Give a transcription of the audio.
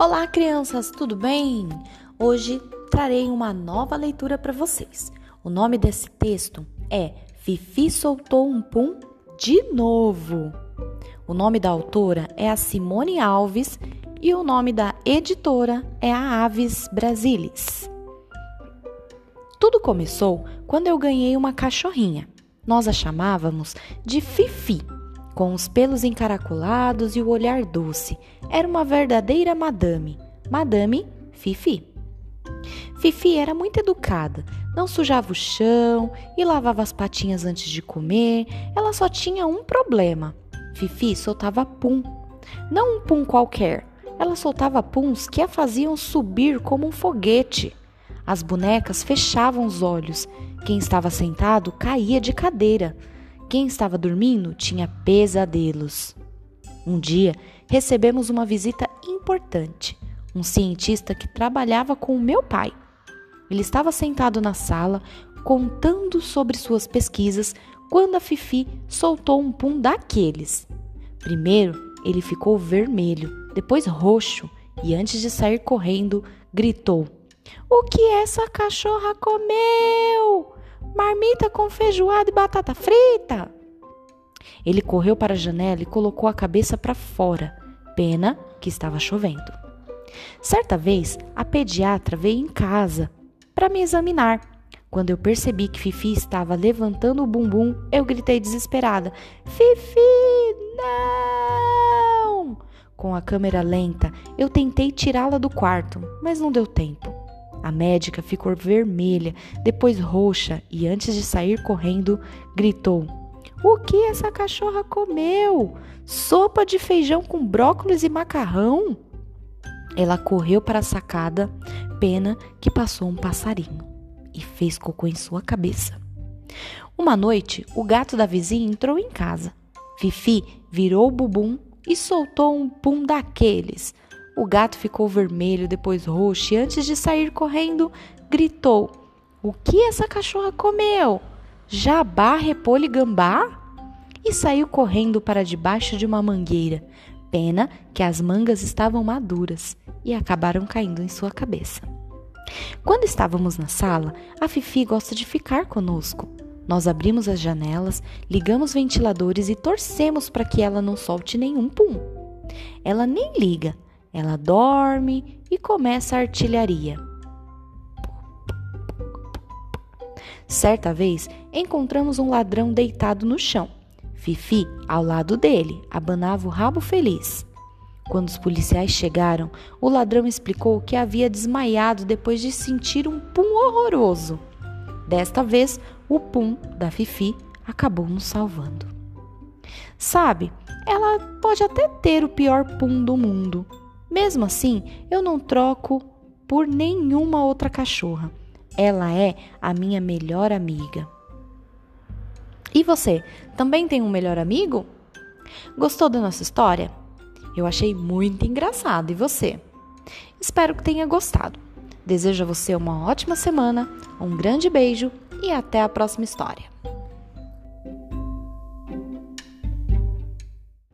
Olá, crianças, tudo bem? Hoje trarei uma nova leitura para vocês. O nome desse texto é Fifi soltou um pum de novo. O nome da autora é a Simone Alves e o nome da editora é a Aves Brasilis. Tudo começou quando eu ganhei uma cachorrinha. Nós a chamávamos de Fifi com os pelos encaracolados e o olhar doce. Era uma verdadeira madame. Madame Fifi. Fifi era muito educada, não sujava o chão e lavava as patinhas antes de comer. Ela só tinha um problema. Fifi soltava pum. Não um pum qualquer. Ela soltava puns que a faziam subir como um foguete. As bonecas fechavam os olhos. Quem estava sentado caía de cadeira. Quem estava dormindo tinha pesadelos. Um dia, recebemos uma visita importante. Um cientista que trabalhava com o meu pai. Ele estava sentado na sala, contando sobre suas pesquisas, quando a Fifi soltou um pum daqueles. Primeiro, ele ficou vermelho, depois roxo e, antes de sair correndo, gritou: O que essa cachorra comeu? Marmita com feijoada e batata frita. Ele correu para a janela e colocou a cabeça para fora. Pena que estava chovendo. Certa vez, a pediatra veio em casa para me examinar. Quando eu percebi que Fifi estava levantando o bumbum, eu gritei desesperada: Fifi, não! Com a câmera lenta, eu tentei tirá-la do quarto, mas não deu tempo. A médica ficou vermelha, depois roxa e, antes de sair correndo, gritou: O que essa cachorra comeu? Sopa de feijão com brócolis e macarrão? Ela correu para a sacada, pena que passou um passarinho e fez cocô em sua cabeça. Uma noite, o gato da vizinha entrou em casa. Fifi virou o bubum e soltou um pum daqueles o gato ficou vermelho, depois roxo e antes de sair correndo, gritou: O que essa cachorra comeu? Jabá, repolho e gambá? E saiu correndo para debaixo de uma mangueira. Pena que as mangas estavam maduras e acabaram caindo em sua cabeça. Quando estávamos na sala, a Fifi gosta de ficar conosco. Nós abrimos as janelas, ligamos ventiladores e torcemos para que ela não solte nenhum pum. Ela nem liga, ela dorme e começa a artilharia. Certa vez, encontramos um ladrão deitado no chão. Fifi, ao lado dele, abanava o rabo feliz. Quando os policiais chegaram, o ladrão explicou que havia desmaiado depois de sentir um pum horroroso. Desta vez, o pum da Fifi acabou nos salvando. Sabe, ela pode até ter o pior pum do mundo, mesmo assim, eu não troco por nenhuma outra cachorra. Ela é a minha melhor amiga. E você, também tem um melhor amigo? Gostou da nossa história? Eu achei muito engraçado. E você? Espero que tenha gostado. Desejo a você uma ótima semana, um grande beijo e até a próxima história.